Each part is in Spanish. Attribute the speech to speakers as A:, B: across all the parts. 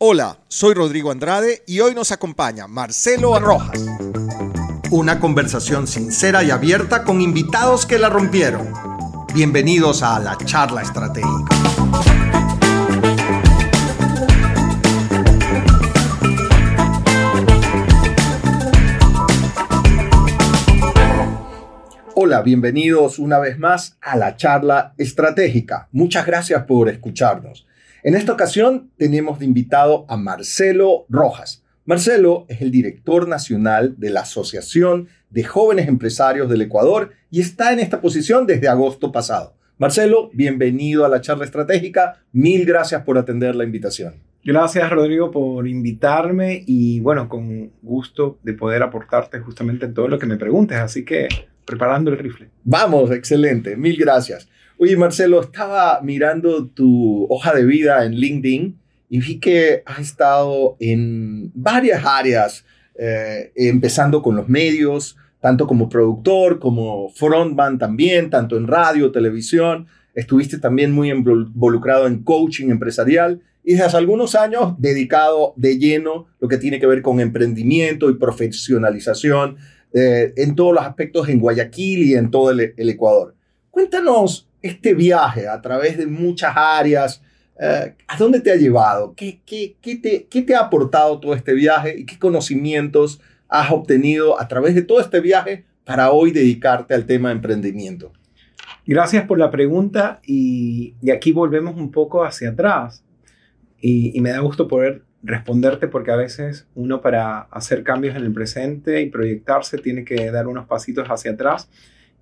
A: Hola, soy Rodrigo Andrade y hoy nos acompaña Marcelo Arrojas. Una conversación sincera y abierta con invitados que la rompieron. Bienvenidos a la charla estratégica. Hola, bienvenidos una vez más a la charla estratégica. Muchas gracias por escucharnos. En esta ocasión tenemos de invitado a Marcelo Rojas. Marcelo es el director nacional de la Asociación de Jóvenes Empresarios del Ecuador y está en esta posición desde agosto pasado. Marcelo, bienvenido a la charla estratégica. Mil gracias por atender la invitación.
B: Gracias, Rodrigo, por invitarme y bueno, con gusto de poder aportarte justamente todo lo que me preguntes. Así que preparando el rifle.
A: Vamos, excelente. Mil gracias. Oye, Marcelo, estaba mirando tu hoja de vida en LinkedIn y vi que has estado en varias áreas, eh, empezando con los medios, tanto como productor, como frontman también, tanto en radio, televisión. Estuviste también muy involucrado en coaching empresarial y desde hace algunos años dedicado de lleno lo que tiene que ver con emprendimiento y profesionalización eh, en todos los aspectos en Guayaquil y en todo el, el Ecuador. Cuéntanos este viaje a través de muchas áreas, eh, ¿a dónde te ha llevado? ¿Qué, te, ¿Qué te ha aportado todo este viaje y qué conocimientos has obtenido a través de todo este viaje para hoy dedicarte al tema de emprendimiento?
B: Gracias por la pregunta y, aquí volvemos un poco hacia atrás y me da gusto poder responderte porque a veces uno para hacer cambios en el presente y proyectarse tiene que dar unos pasitos hacia atrás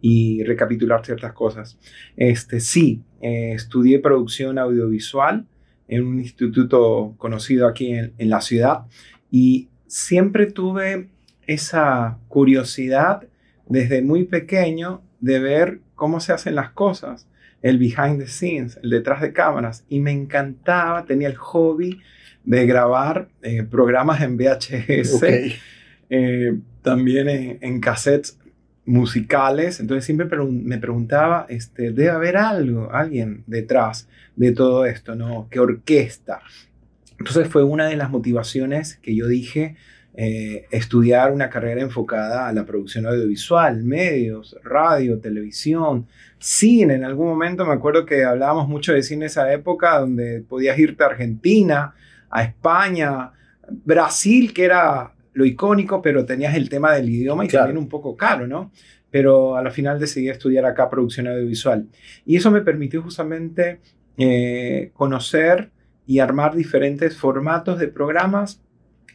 B: y recapitular ciertas cosas. Este, sí, eh, estudié producción audiovisual en un instituto conocido aquí en, en la ciudad y siempre tuve esa curiosidad desde muy pequeño de ver cómo se hacen las cosas, el behind the scenes, el detrás de cámaras, y me encantaba, tenía el hobby de grabar eh, programas en VHS, eh, también en, en, cassettes musicales, entonces siempre me preguntaba, este, debe haber algo, alguien detrás de todo esto, ¿no? ¿Qué orquesta? Entonces fue una de las motivaciones que yo dije, eh, estudiar una carrera enfocada a la producción audiovisual, medios, radio, televisión, cine. En algún momento me acuerdo que hablábamos mucho de cine esa época, donde podías irte a Argentina, a España, Brasil, que era lo icónico, pero tenías el tema del idioma y también un poco caro, ¿no? Pero a la final decidí estudiar acá producción audiovisual. Y eso me permitió justamente eh, conocer y armar diferentes formatos de programas,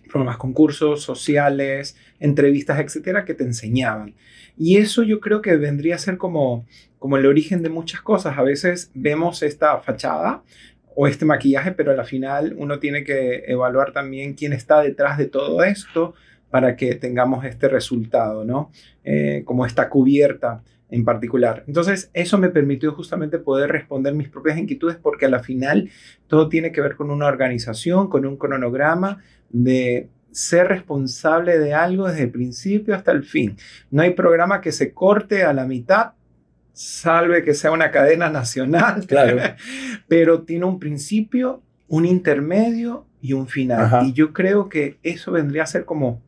B: programas, concursos sociales, entrevistas, etcétera, que te enseñaban. Y eso yo creo que vendría a ser como, como el origen de muchas cosas. A veces vemos esta fachada, o este maquillaje, pero al final uno tiene que evaluar también quién está detrás de todo esto para que tengamos este resultado, ¿no? Eh, como esta cubierta en particular. Entonces, eso me permitió justamente poder responder mis propias inquietudes porque a la final todo tiene que ver con una organización, con un cronograma de ser responsable de algo desde el principio hasta el fin. No hay programa que se corte a la mitad salve que sea una cadena nacional,
A: claro.
B: pero tiene un principio, un intermedio y un final. Y yo creo que eso vendría a ser como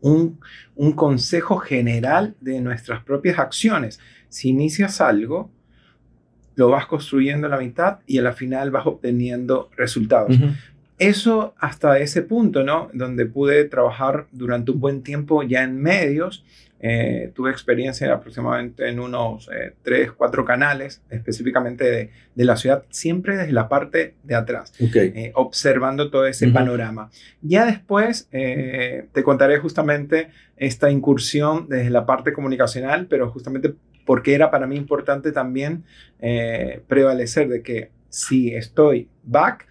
B: un, un consejo general de nuestras propias acciones. Si inicias algo, lo vas construyendo a la mitad y a la final vas obteniendo resultados. Eso hasta ese punto, ¿no? Donde pude trabajar durante un buen tiempo ya en medios eh, tuve experiencia aproximadamente en unos eh, tres, cuatro canales, específicamente de, la ciudad, siempre desde la parte de atrás, eh, observando todo ese panorama. Ya después te contaré justamente esta incursión desde la parte comunicacional, pero justamente porque era para mí importante también prevalecer de que si estoy back,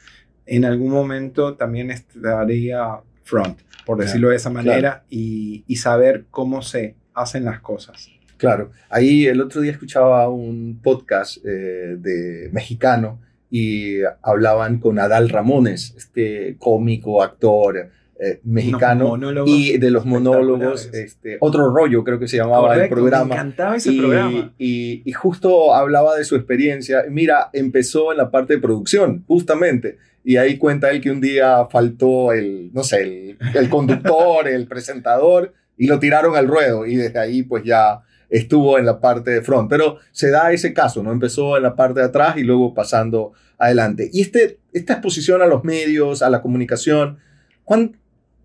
B: en algún momento también estaría front, por decirlo de esa manera, y, y, saber cómo se hacen las cosas.
A: Claro, ahí el otro día escuchaba un podcast eh, de mexicano y hablaban con Adal Ramones, este cómico, actor, eh, mexicano y de los monólogos, este, otro rollo creo que se llamaba el programa.
B: Me encantaba ese
A: y,
B: programa.
A: Y, justo hablaba de su experiencia. Mira, empezó en la parte de producción, justamente. Y ahí cuenta él que un día faltó el, no sé, el, el conductor, el presentador, y lo tiraron al ruedo. Y desde ahí pues ya estuvo en la parte de front. Pero se da ese caso, ¿no? Empezó en la parte de atrás y luego pasando adelante. Y este, esta exposición a los medios, a la comunicación, ¿cuán,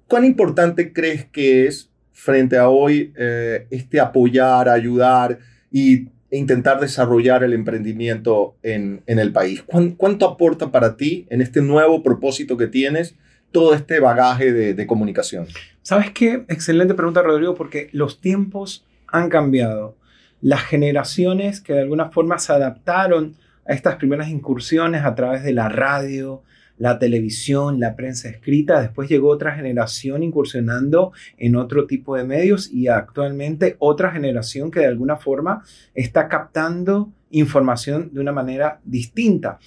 A: cuán importante crees que es frente a hoy eh, este apoyar, ayudar y, e intentar desarrollar el emprendimiento en, en el país? ¿Cuánto aporta para ti en este nuevo propósito que tienes? todo este bagaje de, de comunicación?
B: ¿Sabes qué? Excelente pregunta, Rodrigo, porque los tiempos han cambiado. Las generaciones que de alguna forma se adaptaron a estas primeras incursiones a través de la radio, la televisión, la prensa escrita, después llegó otra generación incursionando en otro tipo de medios y actualmente otra generación que de alguna forma está captando información de una manera distinta.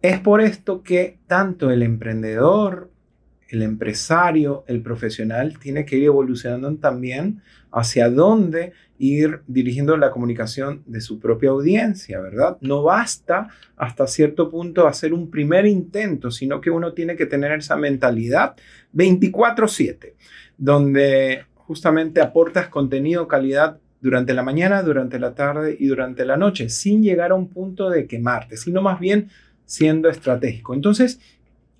B: Es por esto que tanto el emprendedor, el empresario, el profesional, tiene que ir evolucionando también hacia dónde ir dirigiendo la comunicación de su propia audiencia, ¿verdad? No basta hasta cierto punto hacer un primer intento, sino que uno tiene que tener esa mentalidad 24/7, donde justamente aportas contenido, calidad durante la mañana, durante la tarde y durante la noche, sin llegar a un punto de quemarte, sino más bien siendo estratégico. Entonces,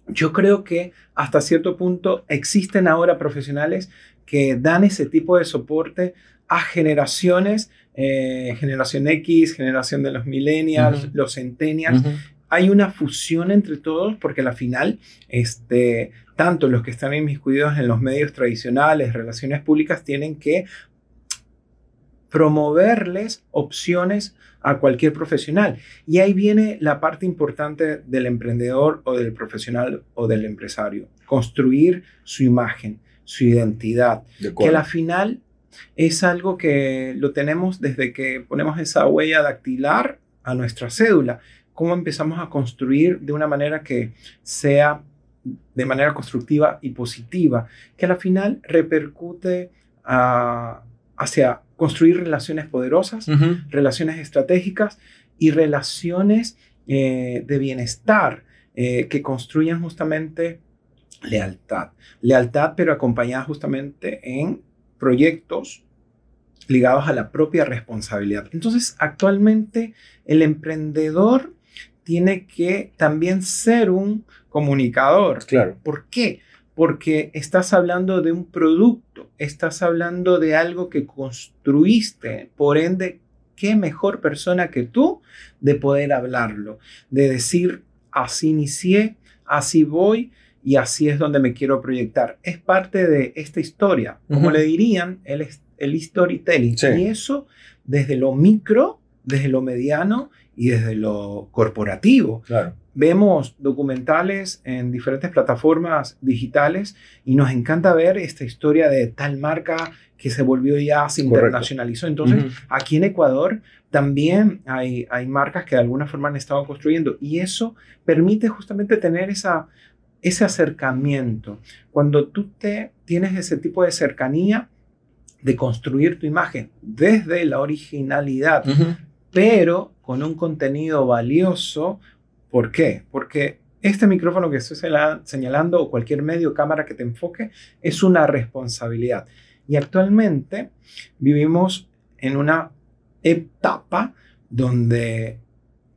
B: yo creo que hasta cierto punto existen ahora profesionales que dan ese tipo de soporte a generaciones, eh, generación X, generación de los millennials, los centennials. Hay una fusión entre todos porque al final, este, tanto los que están inmiscuidos en los medios tradicionales, relaciones públicas, tienen que promoverles opciones a cualquier profesional. Y ahí viene la parte importante del emprendedor o del profesional o del empresario, construir su imagen, su identidad, que al final es algo que lo tenemos desde que ponemos esa huella dactilar a nuestra cédula, cómo empezamos a construir de una manera que sea de manera constructiva y positiva, que al final repercute a, hacia construir relaciones poderosas, relaciones estratégicas y relaciones eh, de bienestar eh, que construyan justamente lealtad. Lealtad, pero acompañada justamente en proyectos ligados a la propia responsabilidad. Entonces, actualmente el emprendedor tiene que también ser un comunicador.
A: Claro.
B: ¿Por qué? Porque estás hablando de un producto, estás hablando de algo que construiste, por ende, qué mejor persona que tú de poder hablarlo, de decir, así inicié, así voy y así es donde me quiero proyectar. Es parte de esta historia, como le dirían, el, el storytelling. Y eso desde lo micro, desde lo mediano y desde lo corporativo.
A: Claro
B: vemos documentales en diferentes plataformas digitales y nos encanta ver esta historia de tal marca que se volvió ya, se internacionalizó. Entonces, aquí en Ecuador también hay, hay marcas que de alguna forma han estado construyendo y eso permite justamente tener esa, ese acercamiento. Cuando tú te, tienes ese tipo de cercanía de construir tu imagen desde la originalidad, pero con un contenido valioso, ¿Por qué? Porque este micrófono que estoy señalando o cualquier medio cámara que te enfoque es una responsabilidad. Y actualmente vivimos en una etapa donde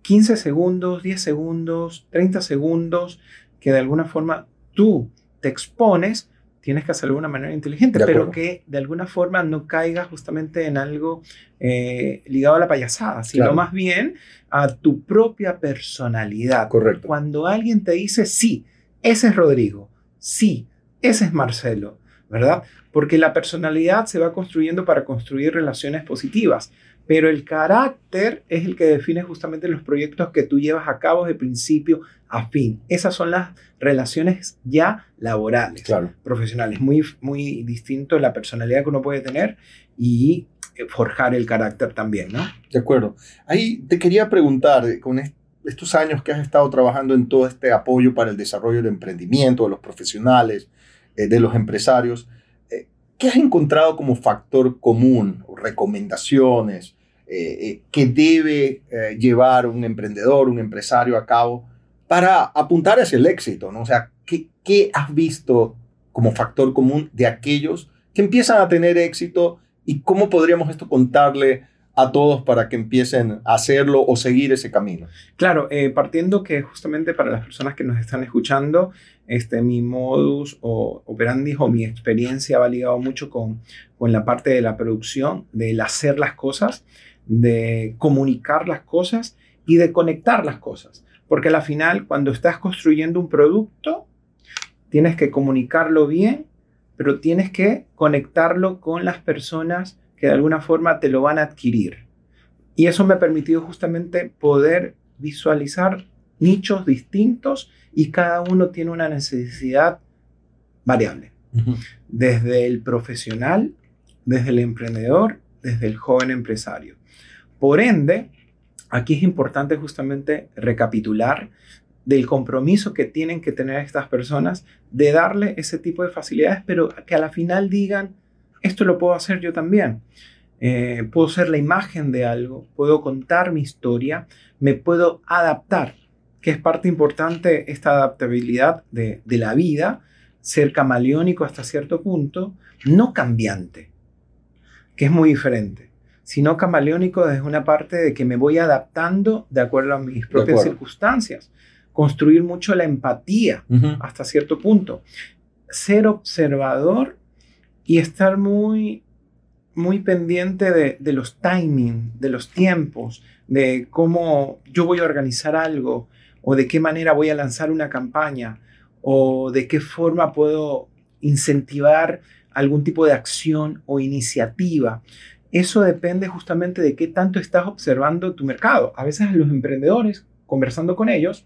B: 15 segundos, 10 segundos, 30 segundos, que de alguna forma tú te expones, tienes que hacerlo de una manera inteligente, pero que de alguna forma no caiga justamente en algo eh, ligado a la payasada, sino más bien a tu propia personalidad.
A: Correcto.
B: Cuando alguien te dice, sí, ese es Rodrigo, sí, ese es Marcelo, ¿verdad? Porque la personalidad se va construyendo para construir relaciones positivas pero el carácter es el que define justamente los proyectos que tú llevas a cabo de principio a fin. Esas son las relaciones ya laborales, profesionales. Muy, muy distinto la personalidad que uno puede tener y eh, forjar el carácter también, ¿no?
A: De acuerdo. Ahí te quería preguntar, con estos años que has estado trabajando en todo este apoyo para el desarrollo del emprendimiento, de los profesionales, eh, de los empresarios, eh, ¿qué has encontrado como factor común o recomendaciones que debe llevar un emprendedor, un empresario a cabo para apuntar hacia el éxito? ¿no? O sea, ¿qué, ¿qué has visto como factor común de aquellos que empiezan a tener éxito y cómo podríamos esto contarle a todos para que empiecen a hacerlo o seguir ese camino.
B: Claro, eh, partiendo que justamente para las personas que nos están escuchando, este, mi modus o operandi o mi experiencia va ligado mucho con, con la parte de la producción, del hacer las cosas, de comunicar las cosas y de conectar las cosas. Porque al final, cuando estás construyendo un producto, tienes que comunicarlo bien, pero tienes que conectarlo con las personas que de alguna forma te lo van a adquirir. Y eso me ha permitido justamente poder visualizar nichos distintos y cada uno tiene una necesidad variable. Desde el profesional, desde el emprendedor, desde el joven empresario. Por ende, aquí es importante justamente recapitular del compromiso que tienen que tener estas personas de darle ese tipo de facilidades, pero que a la final digan, esto lo puedo hacer yo también. Eh, puedo ser la imagen de algo, puedo contar mi historia, me puedo adaptar, que es parte importante esta adaptabilidad de, de la vida, ser camaleónico hasta cierto punto, no cambiante, que es muy diferente, sino camaleónico desde una parte de que me voy adaptando de acuerdo a mis propias circunstancias, construir mucho la empatía hasta cierto punto, ser observador y estar muy, muy pendiente de, los timing, de los tiempos, de cómo yo voy a organizar algo o de qué manera voy a lanzar una campaña o de qué forma puedo incentivar algún tipo de acción o iniciativa. Eso depende justamente de qué tanto estás observando tu mercado. A veces a los emprendedores, conversando con ellos,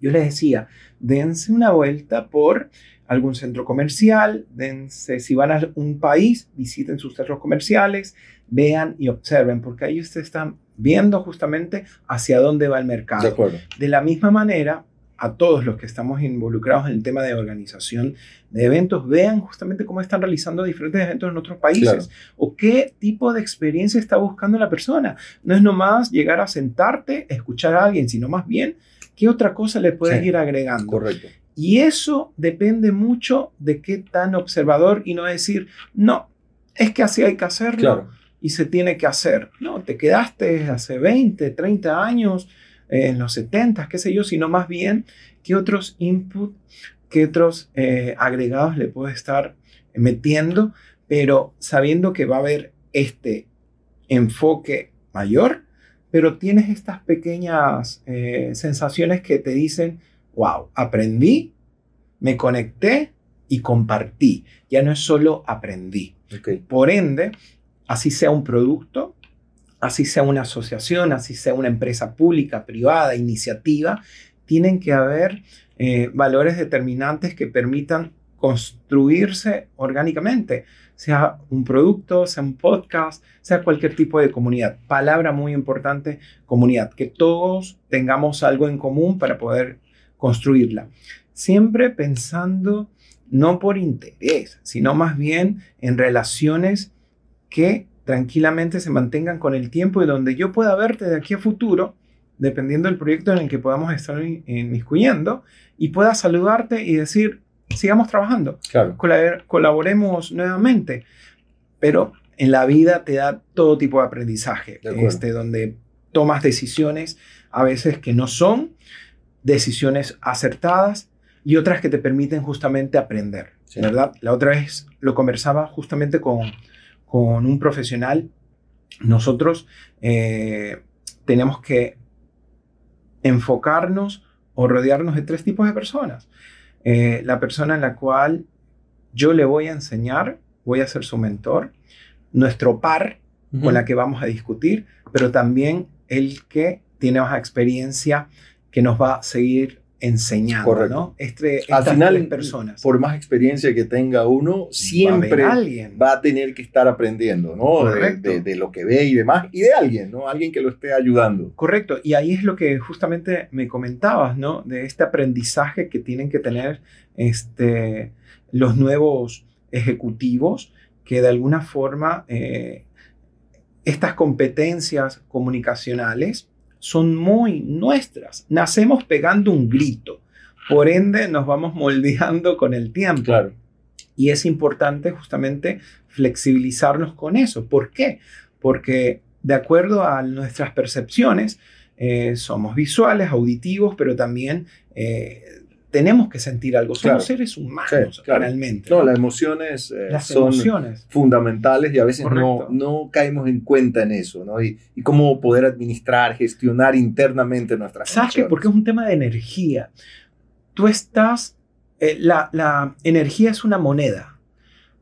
B: yo les decía, dense una vuelta por algún centro comercial, dense, si van a un país, visiten sus centros comerciales, vean y observen, porque ahí ustedes están viendo justamente hacia dónde va el mercado. De, de la misma manera, a todos los que estamos involucrados en el tema de organización de eventos, vean justamente cómo están realizando diferentes eventos en otros países o qué tipo de experiencia está buscando la persona. No es nomás llegar a sentarte, escuchar a alguien, sino más bien qué otra cosa le puedes ir agregando.
A: Correcto.
B: Y eso depende mucho de qué tan observador y no decir, no, es que así hay que hacerlo y se tiene que hacer. No, te quedaste hace 20, 30 años, eh, en los 70, qué sé yo, sino más bien qué otros input, qué otros eh, agregados le puedes estar metiendo, pero sabiendo que va a haber este enfoque mayor, pero tienes estas pequeñas eh, sensaciones que te dicen, wow, aprendí, me conecté y compartí. Ya no es solo aprendí. Por ende, así sea un producto, así sea una asociación, así sea una empresa pública, privada, iniciativa, tienen que haber eh, valores determinantes que permitan construirse orgánicamente, sea un producto, sea un podcast, sea cualquier tipo de comunidad. Palabra muy importante, comunidad, que todos tengamos algo en común para poder construirla. Siempre pensando no por interés, sino más bien en relaciones que tranquilamente se mantengan con el tiempo y donde yo pueda verte de aquí a futuro, dependiendo del proyecto en el que podamos estar inmiscuyendo, y pueda saludarte y decir, sigamos trabajando,
A: claro.
B: colaboremos nuevamente. Pero en la vida te da todo tipo de aprendizaje, este, donde tomas decisiones a veces que no son decisiones acertadas y otras que te permiten justamente aprender, ¿verdad? La otra vez lo conversaba justamente con, con un profesional. Nosotros eh, tenemos que enfocarnos o rodearnos de tres tipos de personas. Eh, la persona en la cual yo le voy a enseñar, voy a ser su mentor, nuestro par con la que vamos a discutir, pero también el que tiene más experiencia que nos va a seguir enseñando,
A: Correcto.
B: ¿no? Este,
A: Al final,
B: personas.
A: por más experiencia que tenga uno, siempre
B: Va a haber alguien.
A: va a tener que estar aprendiendo, ¿no? De,
B: Correcto.
A: de- de lo que ve y demás, y de alguien, ¿no? Alguien que lo esté ayudando.
B: Correcto, y ahí es lo que justamente me comentabas, ¿no? De este aprendizaje que tienen que tener este, los nuevos ejecutivos, que de alguna forma eh, estas competencias comunicacionales son muy nuestras. Nacemos pegando un grito, por ende nos vamos moldeando con el tiempo.
A: Claro.
B: Y es importante justamente flexibilizarnos con eso. ¿Por qué? Porque de acuerdo a nuestras percepciones, eh, somos visuales, auditivos, pero también eh, tenemos que sentir algo. Somos
A: Claro.
B: seres humanos,
A: Sí, claro.
B: realmente.
A: No, las emociones eh,
B: Las
A: son
B: emociones.
A: fundamentales y a veces no, no caemos en cuenta en eso, ¿no? Y, y cómo poder administrar, gestionar internamente nuestras
B: ¿Sabes qué?
A: emociones.
B: Porque es un tema de energía. Tú estás, eh, la, la energía es una moneda,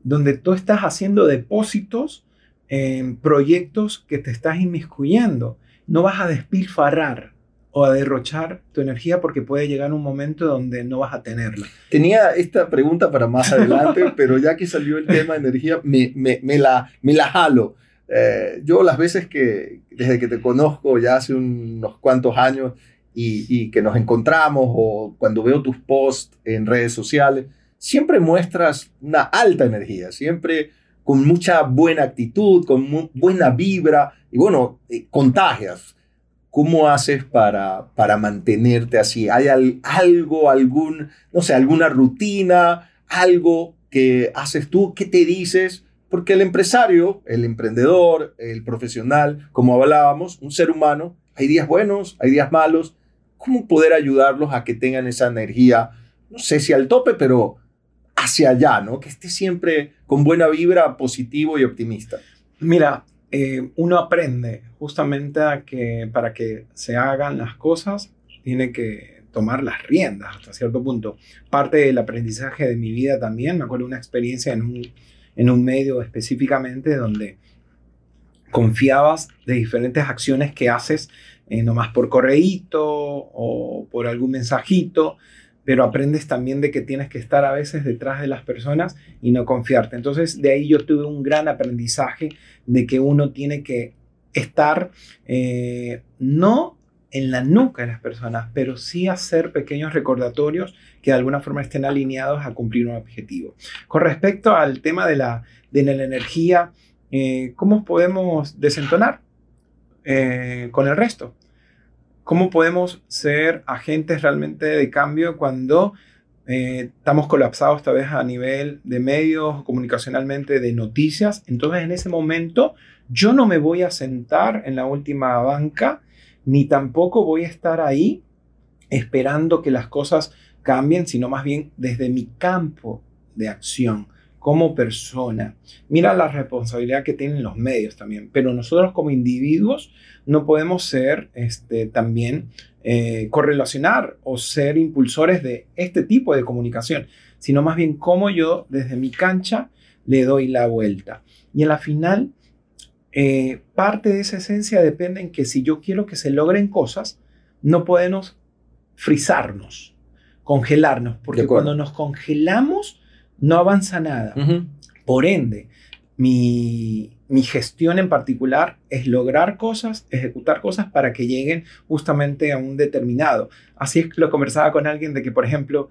B: donde tú estás haciendo depósitos en proyectos que te estás inmiscuyendo. No vas a despilfarrar o a derrochar tu energía porque puede llegar un momento donde no vas a tenerla.
A: Tenía esta pregunta para más adelante, pero ya que salió el tema de energía, me, me, me la, me la jalo. Eh, yo las veces que, desde que te conozco ya hace unos cuantos años y, y que nos encontramos o cuando veo tus posts en redes sociales, siempre muestras una alta energía, siempre con mucha buena actitud, con buena vibra y bueno, eh, contagias. ¿Cómo haces para, para mantenerte así? ¿Hay al- algo, algún, no sé, alguna rutina, algo que haces tú? ¿Qué te dices? Porque el empresario, el emprendedor, el profesional, como hablábamos, un ser humano, hay días buenos, hay días malos. ¿Cómo poder ayudarlos a que tengan esa energía, no sé si al tope, pero hacia allá, ¿no? Que esté siempre con buena vibra, positivo y optimista.
B: Mira, eh, uno aprende justamente a que para que se hagan las cosas tiene que tomar las riendas hasta cierto punto. Parte del aprendizaje de mi vida también, me acuerdo una experiencia en un, en un medio específicamente donde confiabas de diferentes acciones que haces, eh, nomás por correíto o por algún mensajito, pero aprendes también de que tienes que estar a veces detrás de las personas y no confiarte. Entonces, de ahí yo tuve un gran aprendizaje de que uno tiene que estar eh, no en la nuca de las personas, pero sí hacer pequeños recordatorios que de alguna forma estén alineados a cumplir un objetivo. Con respecto al tema de la, de la energía, eh, ¿cómo podemos desentonar eh, con el resto? ¿Cómo podemos ser agentes realmente de cambio cuando eh, estamos colapsados tal vez a nivel de medios, comunicacionalmente, de noticias? Entonces en ese momento yo no me voy a sentar en la última banca, ni tampoco voy a estar ahí esperando que las cosas cambien, sino más bien desde mi campo de acción como persona. Mira la responsabilidad que tienen los medios también, pero nosotros como individuos no podemos ser este, también eh, correlacionar o ser impulsores de este tipo de comunicación, sino más bien cómo yo desde mi cancha le doy la vuelta. Y en la final, eh, parte de esa esencia depende en que si yo quiero que se logren cosas, no podemos frizarnos, congelarnos, porque cuando nos congelamos no avanza nada. Por ende, mi, mi gestión en particular es lograr cosas, ejecutar cosas para que lleguen justamente a un determinado. Así es que lo conversaba con alguien de que, por ejemplo,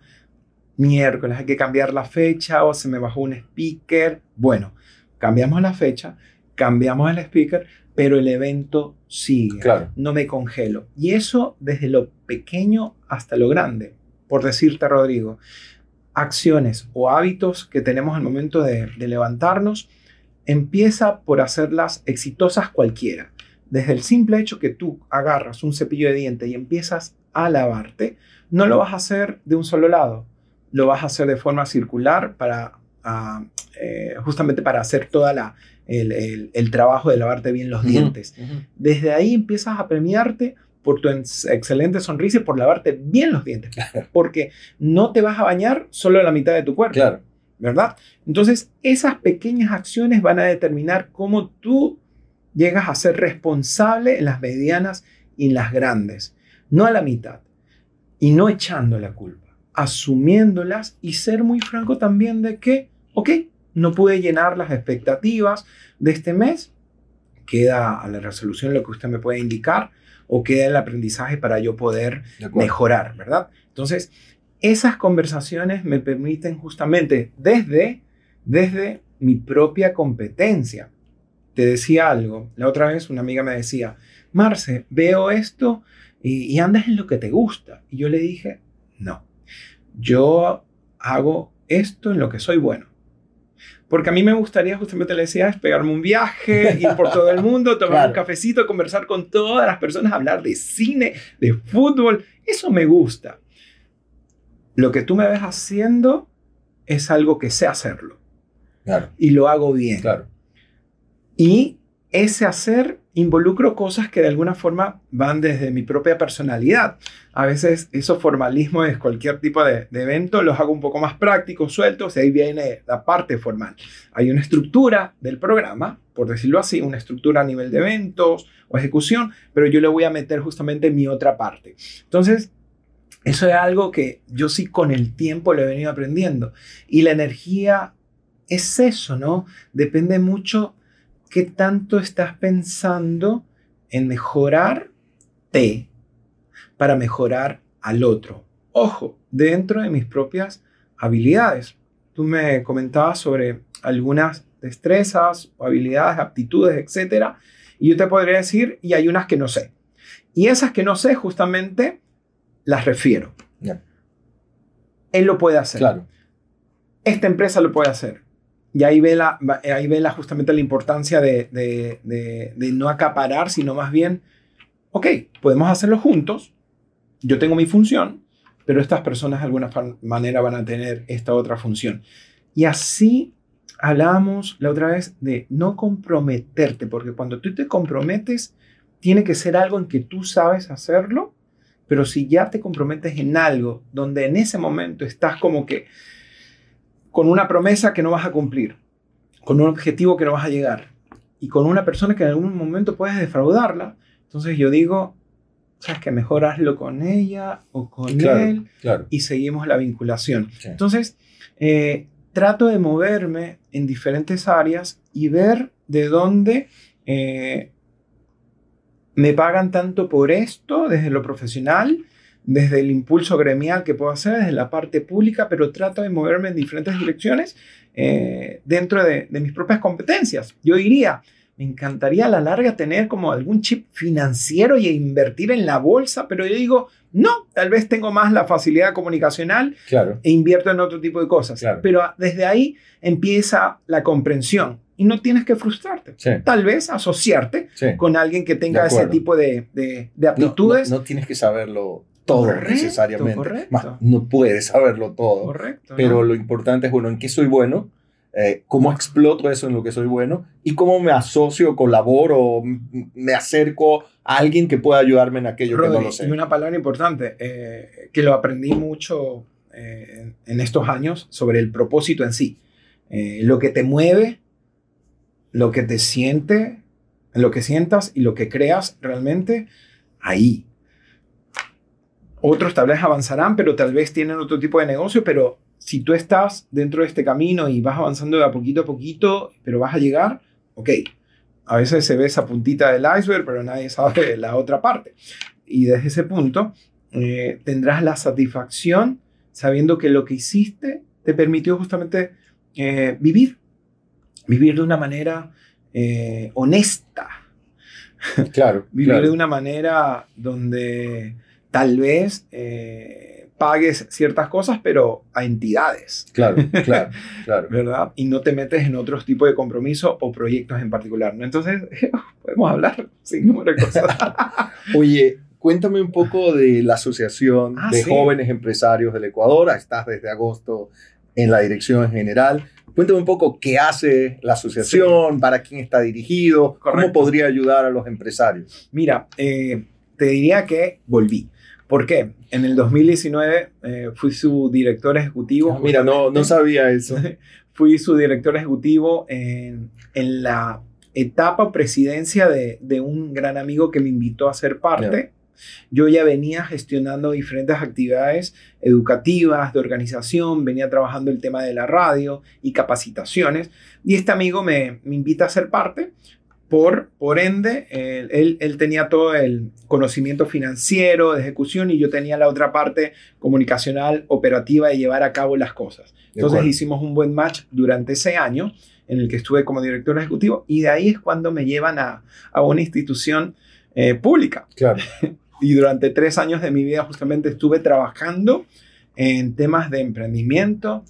B: miércoles hay que cambiar la fecha o se me bajó un speaker. Bueno, cambiamos la fecha, cambiamos el speaker, pero el evento sigue.
A: Claro.
B: No me congelo. Y eso desde lo pequeño hasta lo grande. Por decirte, Rodrigo, acciones o hábitos que tenemos al momento de, de levantarnos, empieza por hacerlas exitosas cualquiera. Desde el simple hecho que tú agarras un cepillo de diente y empiezas a lavarte, no lo vas a hacer de un solo lado, lo vas a hacer de forma circular para ah, eh, justamente para hacer toda la el, el- el trabajo de lavarte bien los dientes. Desde ahí empiezas a premiarte por tu ex- excelente sonrisa y por lavarte bien los dientes, porque no te vas a bañar solo la mitad de tu cuerpo.
A: Claro.
B: ¿verdad? Entonces, esas pequeñas acciones van a determinar cómo tú llegas a ser responsable en las medianas y en las grandes, no a la mitad. y no echando la culpa, asumiéndolas y ser muy franco también de que, ok, no pude llenar las expectativas de este mes, queda a la resolución lo que usted me puede indicar o queda el aprendizaje para yo poder mejorar, ¿verdad? Entonces, esas conversaciones me permiten justamente desde, desde mi propia competencia. Te decía algo, la otra vez una amiga me decía, Marce, veo esto y, y andas en lo que te gusta. Y yo le dije, no, yo hago esto en lo que soy bueno. Porque a mí me gustaría, justamente le decía, es pegarme un viaje, ir por todo el mundo, tomar un cafecito, conversar con todas las personas, hablar de cine, de fútbol. Eso me gusta. Lo que tú me ves haciendo es algo que sé hacerlo.
A: Claro.
B: Y lo hago bien.
A: Claro.
B: Y ese hacer involucro cosas que de alguna forma van desde mi propia personalidad. A veces esos formalismos de cualquier tipo de, evento los hago un poco más prácticos, sueltos, y ahí viene la parte formal. Hay una estructura del programa, por decirlo así, una estructura a nivel de eventos o ejecución, pero yo le voy a meter justamente mi otra parte. Entonces, eso es algo que yo sí con el tiempo lo he venido aprendiendo. Y la energía es eso, ¿no? Depende mucho qué tanto estás pensando en mejorarte para mejorar al otro. Ojo, dentro de mis propias habilidades. Tú me comentabas sobre algunas destrezas habilidades, aptitudes, etc. Y yo te podría decir, y hay unas que no sé. Y esas que no sé, justamente, las refiero. Él lo puede hacer.
A: Claro.
B: Esta empresa lo puede hacer. Y ahí ve, la, ahí ve la, justamente la importancia de, de, no acaparar, sino más bien, ok, podemos hacerlo juntos, yo tengo mi función, pero estas personas de alguna manera van a tener esta otra función. Y así hablábamos la otra vez de no comprometerte, porque cuando tú te comprometes, tiene que ser algo en que tú sabes hacerlo, pero si ya te comprometes en algo donde en ese momento estás como que con una promesa que no vas a cumplir, con un objetivo que no vas a llegar y con una persona que en algún momento puedes defraudarla. Entonces yo digo, sabes que mejor hazlo con ella o con él y seguimos la vinculación. Entonces, eh, trato de moverme en diferentes áreas y ver de dónde eh, me pagan tanto por esto desde lo profesional desde el impulso gremial que puedo hacer, desde la parte pública, pero trato de moverme en diferentes direcciones eh, dentro de, mis propias competencias. Yo diría, me encantaría a la larga tener como algún chip financiero y invertir en la bolsa, pero yo digo, no, tal vez tengo más la facilidad comunicacional
A: claro.
B: e invierto en otro tipo de cosas. Pero desde ahí empieza la comprensión y no tienes que frustrarte. Tal vez asociarte con alguien que tenga ese tipo de, de, aptitudes.
A: no, tienes que saberlo todo necesariamente. no puedes saberlo todo.
B: Correcto.
A: Pero lo importante es, bueno, en qué soy bueno, eh, cómo exploto eso en lo que soy bueno y cómo me asocio, colaboro, me acerco a alguien que pueda ayudarme en aquello que no lo sé.
B: Y una palabra importante, eh, que lo aprendí mucho eh, en estos años sobre el propósito en sí. lo que te mueve, lo que te siente, lo que sientas y lo que creas realmente, ahí otros tal vez avanzarán, pero tal vez tienen otro tipo de negocio, pero si tú estás dentro de este camino y vas avanzando de a poquito a poquito, pero vas a llegar, ok. A veces se ve esa puntita del iceberg, pero nadie sabe la otra parte. Y desde ese punto eh, tendrás la satisfacción sabiendo que lo que hiciste te permitió justamente eh, vivir, vivir de una manera eh, honesta.
A: Claro.
B: vivir de una manera donde tal vez eh, pagues ciertas cosas, pero a entidades.
A: Claro, claro, claro.
B: ¿Verdad? Y no te metes en otros tipos de compromiso o proyectos en particular. ¿no? Entonces, podemos hablar sin número de cosas.
A: Oye, cuéntame un poco de la Asociación ah, de Jóvenes Empresarios del Ecuador. Estás desde agosto en la dirección general. Cuéntame un poco qué hace la asociación, para quién está dirigido, cómo podría ayudar a los empresarios.
B: Mira, eh, te diría que volví. ¿Por qué? En el 2019 eh, fui su director ejecutivo.
A: Ah, mira, no, no sabía eso.
B: fui su director ejecutivo en, la etapa presidencia de, un gran amigo que me invitó a ser parte Yo ya venía gestionando diferentes actividades educativas, de organización, venía trabajando el tema de la radio y capacitaciones, y este amigo me, me invita a ser parte. Por, por ende, él, él, tenía todo el conocimiento financiero, de ejecución, y yo tenía la otra parte comunicacional, operativa, de llevar a cabo las cosas. Entonces hicimos un buen match durante ese año en el que estuve como director ejecutivo, y de ahí es cuando me llevan a, a una institución eh, pública.
A: Claro.
B: y durante tres años de mi vida justamente estuve trabajando en temas de emprendimiento,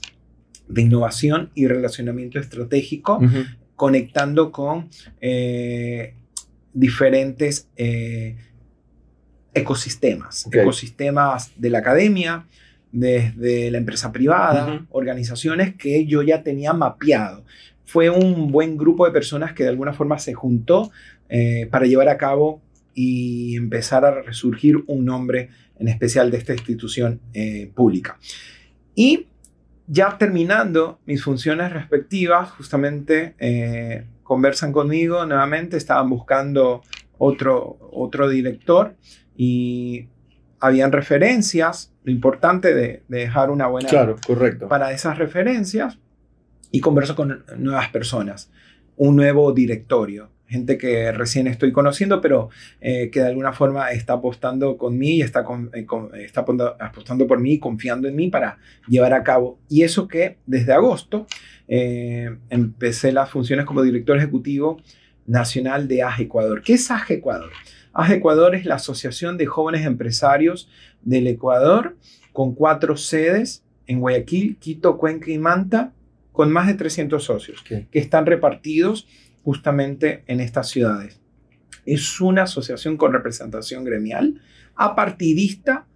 B: de innovación y relacionamiento estratégico, conectando con eh, diferentes eh, ecosistemas, ecosistemas de la academia, desde la empresa privada, organizaciones que yo ya tenía mapeado. Fue un buen grupo de personas que de alguna forma se juntó eh, para llevar a cabo y empezar a resurgir un nombre en especial de esta institución eh, pública. Y ya terminando mis funciones respectivas, justamente eh, conversan conmigo nuevamente, estaban buscando otro, otro director y habían referencias, lo importante de, dejar una buena...
A: Claro, correcto.
B: Para esas referencias y converso con nuevas personas, un nuevo directorio gente que recién estoy conociendo, pero eh, que de alguna forma está apostando con mí y está, eh, está apostando por mí, confiando en mí para llevar a cabo. Y eso que desde agosto eh, empecé las funciones como director ejecutivo nacional de AGE Ecuador. ¿Qué es AGE Ecuador? AGE Ecuador es la Asociación de Jóvenes Empresarios del Ecuador con cuatro sedes en Guayaquil, Quito, Cuenca y Manta, con más de 300 socios que están repartidos justamente en estas ciudades. Es una asociación con representación gremial, apartidista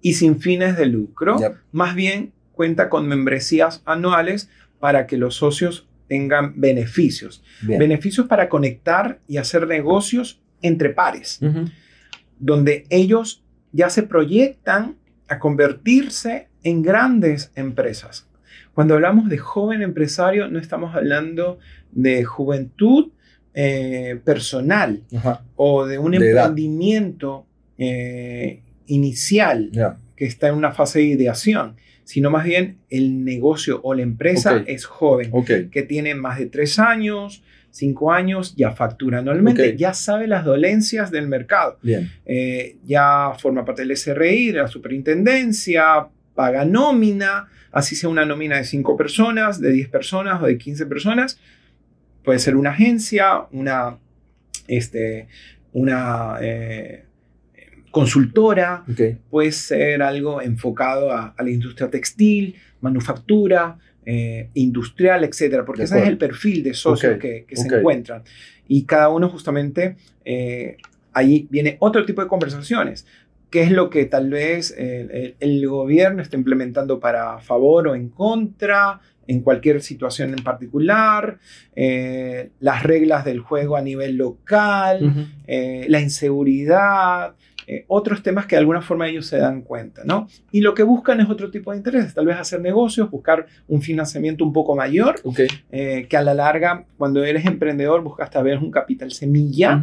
B: y sin fines de lucro. Más bien cuenta con membresías anuales para que los socios tengan beneficios. Beneficios para conectar y hacer negocios entre pares, donde ellos ya se proyectan a convertirse en grandes empresas. Cuando hablamos de joven empresario, no estamos hablando de juventud eh, personal o de un emprendimiento eh, inicial que está en una fase de ideación, sino más bien el negocio o la empresa es joven, que tiene más de tres años, cinco años, ya factura anualmente, ya sabe las dolencias del mercado, eh, ya forma parte del SRI, de la superintendencia, paga nómina, así sea una nómina de 5 personas, de 10 personas o de 15 personas. Puede ser una agencia, una, este, una eh, consultora, puede ser algo enfocado a, la industria textil, manufactura, eh, industrial, etcétera, porque ese es el perfil de socios que, se encuentran. Y cada uno justamente, eh, ahí viene otro tipo de conversaciones qué es lo que tal vez el, gobierno está implementando para favor o en contra, en cualquier situación en particular, eh, las reglas del juego a nivel local, eh, la inseguridad, eh, otros temas que de alguna forma ellos se dan cuenta, ¿no? Y lo que buscan es otro tipo de intereses, tal vez hacer negocios, buscar un financiamiento un poco mayor, que a la larga, cuando eres emprendedor, buscas tal vez un capital semilla,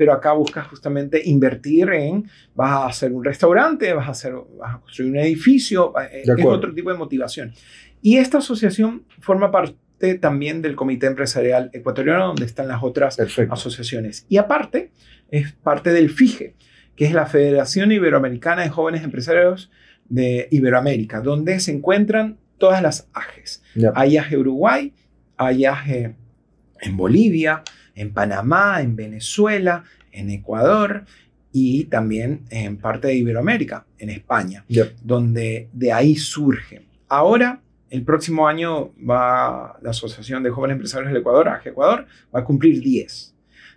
B: pero acá buscas justamente invertir en, vas a hacer un restaurante, vas a, hacer, vas a construir un edificio, eh, es otro tipo de motivación. Y esta asociación forma parte también del Comité Empresarial Ecuatoriano, donde están las otras asociaciones. Y aparte, es parte del FIGE, que es la Federación Iberoamericana de Jóvenes Empresarios de Iberoamérica, donde se encuentran todas las AGES. Hay AGE Uruguay, hay AGE en Bolivia, en Panamá, en Venezuela, en Ecuador y también en parte de Iberoamérica, en España, donde de ahí surge. Ahora, el próximo año va la Asociación de Jóvenes Empresarios del Ecuador, AG Ecuador, va a cumplir 10.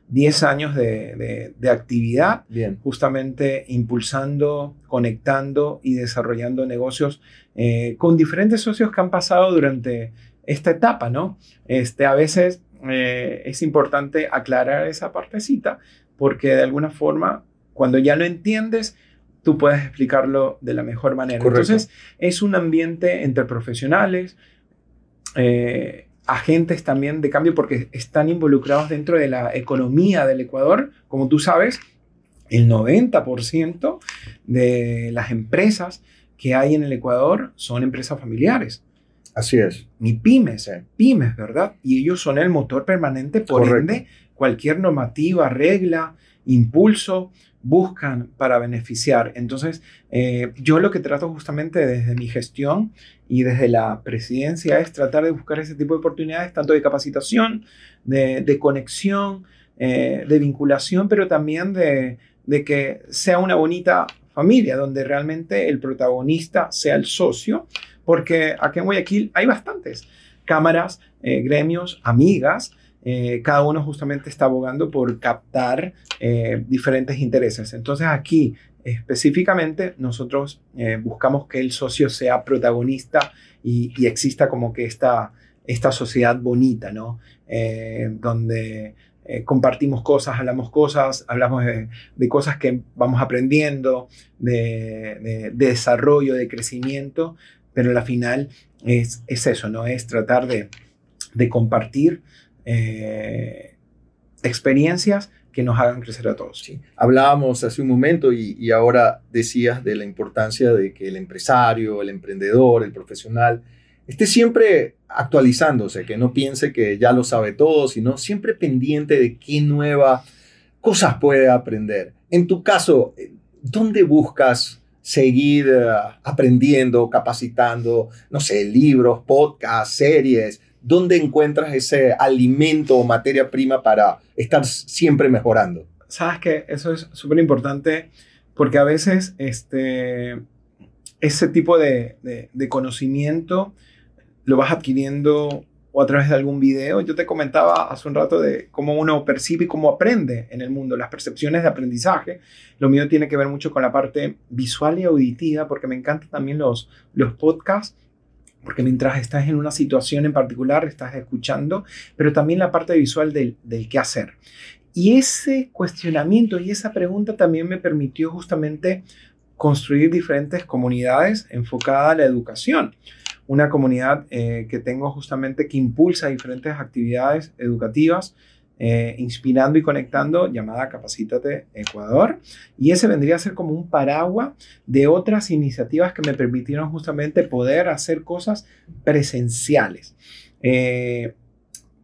B: 10 años de, actividad, justamente impulsando, conectando y desarrollando negocios eh, con diferentes socios que han pasado durante esta etapa, ¿no? Este, a veces eh, es importante aclarar esa partecita porque de alguna forma, cuando ya lo entiendes, tú puedes explicarlo de la mejor manera. Entonces, es un ambiente entre profesionales, eh, agentes también de cambio porque están involucrados dentro de la economía del Ecuador. Como tú sabes, El 90% de las empresas que hay en el Ecuador son empresas familiares.
A: Así es.
B: Ni pymes, pymes, ¿verdad? Y ellos son el motor permanente, por ende, cualquier normativa, regla, impulso, buscan para beneficiar. Entonces, eh, yo lo que trato justamente desde mi gestión y desde la presidencia es tratar de buscar ese tipo de oportunidades, tanto de capacitación, de, conexión, eh, de vinculación, pero también de, que sea una bonita familia, donde realmente el protagonista sea el socio, porque aquí en Guayaquil hay bastantes cámaras, eh, gremios, amigas, eh, cada uno justamente está abogando por captar eh, diferentes intereses. Entonces aquí específicamente nosotros buscamos que el socio sea protagonista y, exista como que esta, esta sociedad bonita, ¿no? donde compartimos cosas, hablamos cosas, hablamos de, cosas que vamos aprendiendo, de, desarrollo, de crecimiento, pero al final es, es eso, ¿no? Es tratar de, de compartir eh, experiencias que nos hagan crecer a todos.
A: Hablábamos hace un momento y, ahora decías de la importancia de que el empresario, el emprendedor, el profesional, esté siempre actualizándose, que no piense que ya lo sabe todo, sino siempre pendiente de qué nuevas cosas puede aprender. En tu caso, ¿dónde buscas seguir eh, aprendiendo, capacitando, no sé, libros, podcasts, series? ¿dónde encuentras ese alimento o materia prima para estar siempre mejorando?
B: Sabes que eso es súper importante porque a veces este, ese tipo de, conocimiento lo vas adquiriendo o a través de algún video. Yo te comentaba hace un rato de cómo uno percibe y cómo aprende en el mundo, las percepciones de aprendizaje. Lo mío tiene que ver mucho con la parte visual y auditiva, porque me encantan también los, los podcasts porque mientras estás en una situación en particular, estás escuchando, pero también la parte visual del, del qué hacer. Y ese cuestionamiento y esa pregunta también me permitió justamente construir diferentes comunidades enfocadas a la educación. Una comunidad eh, que tengo justamente que impulsa diferentes actividades educativas eh, inspirando y conectando, llamada Capacítate Ecuador. Y ese vendría a ser como un paraguas de otras iniciativas que me permitieron justamente poder hacer cosas presenciales. Eh,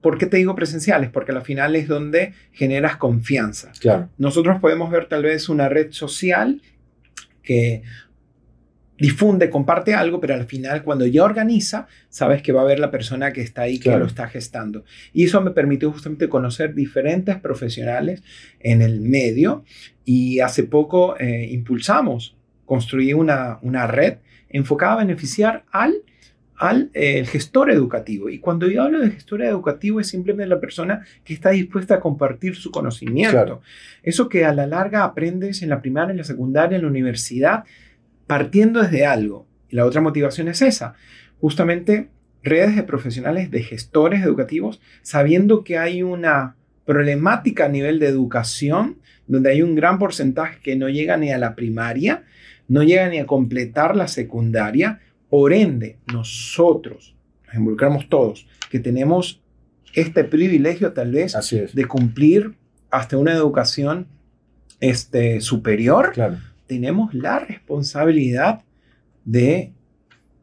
B: ¿Por qué te digo presenciales? Porque al final es donde generas confianza.
A: Claro.
B: Nosotros podemos ver tal vez una red social que difunde, comparte algo, pero al final cuando ya organiza, sabes que va a haber la persona que está ahí, que lo está gestando. Y eso me permitió justamente conocer diferentes profesionales en el medio y hace poco eh, impulsamos, construí una, una red enfocada a beneficiar al al eh, gestor educativo. Y cuando yo hablo de gestor educativo es simplemente la persona que está dispuesta a compartir su conocimiento. Eso que a la larga aprendes en la primaria, en la secundaria, en la universidad, partiendo desde algo. Y la otra motivación es esa, justamente redes de profesionales, de gestores educativos, sabiendo que hay una problemática a nivel de educación, donde hay un gran porcentaje que no llega ni a la primaria, no llega ni a completar la secundaria, por ende, nosotros, nos involucramos todos, que tenemos este privilegio tal vez de cumplir hasta una educación este, superior,
A: claro
B: tenemos la responsabilidad de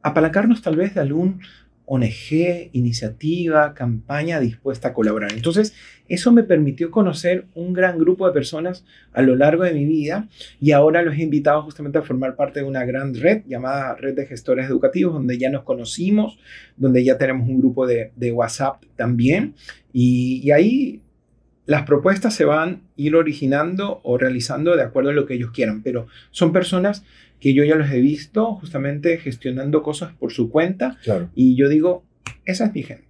B: apalancarnos tal vez de algún ONG, iniciativa, campaña dispuesta a colaborar. Entonces, eso me permitió conocer un gran grupo de personas a lo largo de mi vida y ahora los he invitado justamente a formar parte de una gran red llamada Red de Gestores Educativos, donde ya nos conocimos, donde ya tenemos un grupo de, WhatsApp también y, y ahí las propuestas se van a ir originando o realizando de acuerdo a lo que ellos quieran, pero son personas que yo ya los he visto justamente gestionando cosas por su cuenta y yo digo, esa es mi gente.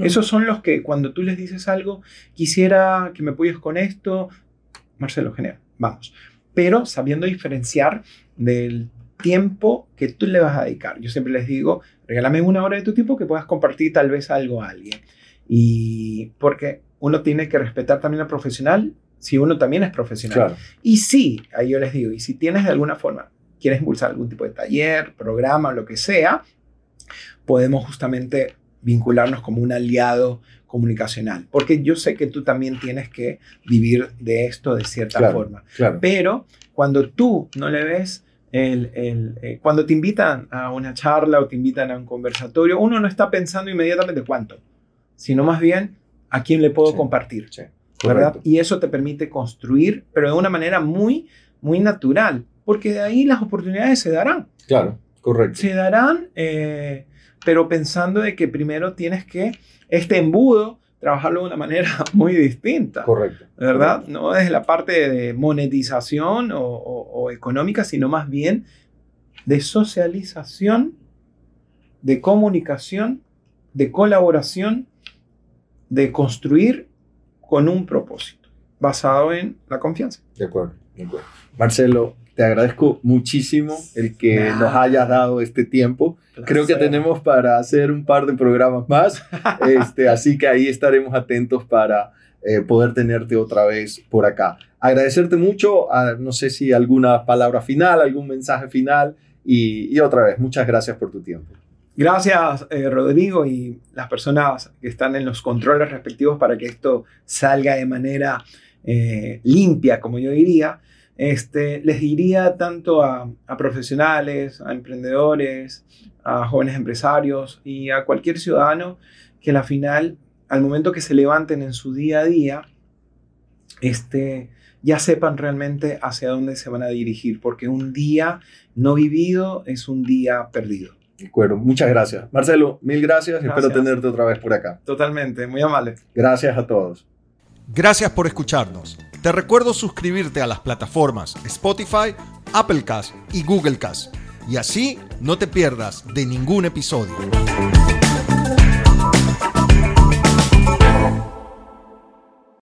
B: Esos son los que cuando tú les dices algo, quisiera que me apoyes con esto, Marcelo, genial, vamos. Pero sabiendo diferenciar del tiempo que tú le vas a dedicar. Yo siempre les digo, regálame una hora de tu tiempo que puedas compartir tal vez algo a alguien. Y porque uno tiene que respetar también al profesional si uno también es profesional. Y sí, ahí yo les digo, y si tienes de alguna forma, quieres impulsar algún tipo de taller, programa, lo que sea, podemos justamente vincularnos como un aliado comunicacional, porque yo sé que tú también tienes que vivir de esto de cierta forma.
A: Claro.
B: Pero cuando tú no le ves el, el eh, cuando te invitan a una charla o te invitan a un conversatorio, uno no está pensando inmediatamente cuánto, sino más bien a quién le puedo compartir. ¿verdad? Y eso te permite construir, pero de una manera muy, muy natural, porque de ahí las oportunidades se darán.
A: Claro, correcto.
B: Se darán, eh, pero pensando de que primero tienes que este embudo trabajarlo de una manera muy distinta.
A: Correcto.
B: ¿Verdad? No desde la parte de monetización o, económica, sino más bien de socialización, de comunicación, de colaboración, de construir con un propósito, basado en la confianza.
A: De acuerdo, de acuerdo. Marcelo, te agradezco muchísimo el que nos hayas dado este tiempo. Creo que tenemos para hacer un par de programas más, este, así que ahí estaremos atentos para eh, poder tenerte otra vez por acá. Agradecerte mucho, ah, no sé si alguna palabra final, algún mensaje final y, otra vez, muchas gracias por tu tiempo.
B: Gracias, eh, Rodrigo, y las personas que están en los controles respectivos para que esto salga de manera eh, limpia, como yo diría. Este, les diría tanto a, profesionales, a emprendedores, a jóvenes empresarios y a cualquier ciudadano que a la final, al momento que se levanten en su día a día, este, ya sepan realmente hacia dónde se van a dirigir, porque un día no vivido es un día perdido.
A: De acuerdo, muchas gracias. Marcelo, mil gracias. gracias. Espero tenerte otra vez por acá.
B: Totalmente, muy amable.
A: Gracias a todos.
C: Gracias por escucharnos. Te recuerdo suscribirte a las plataformas Spotify, Applecast y Googlecast y así no te pierdas de ningún episodio.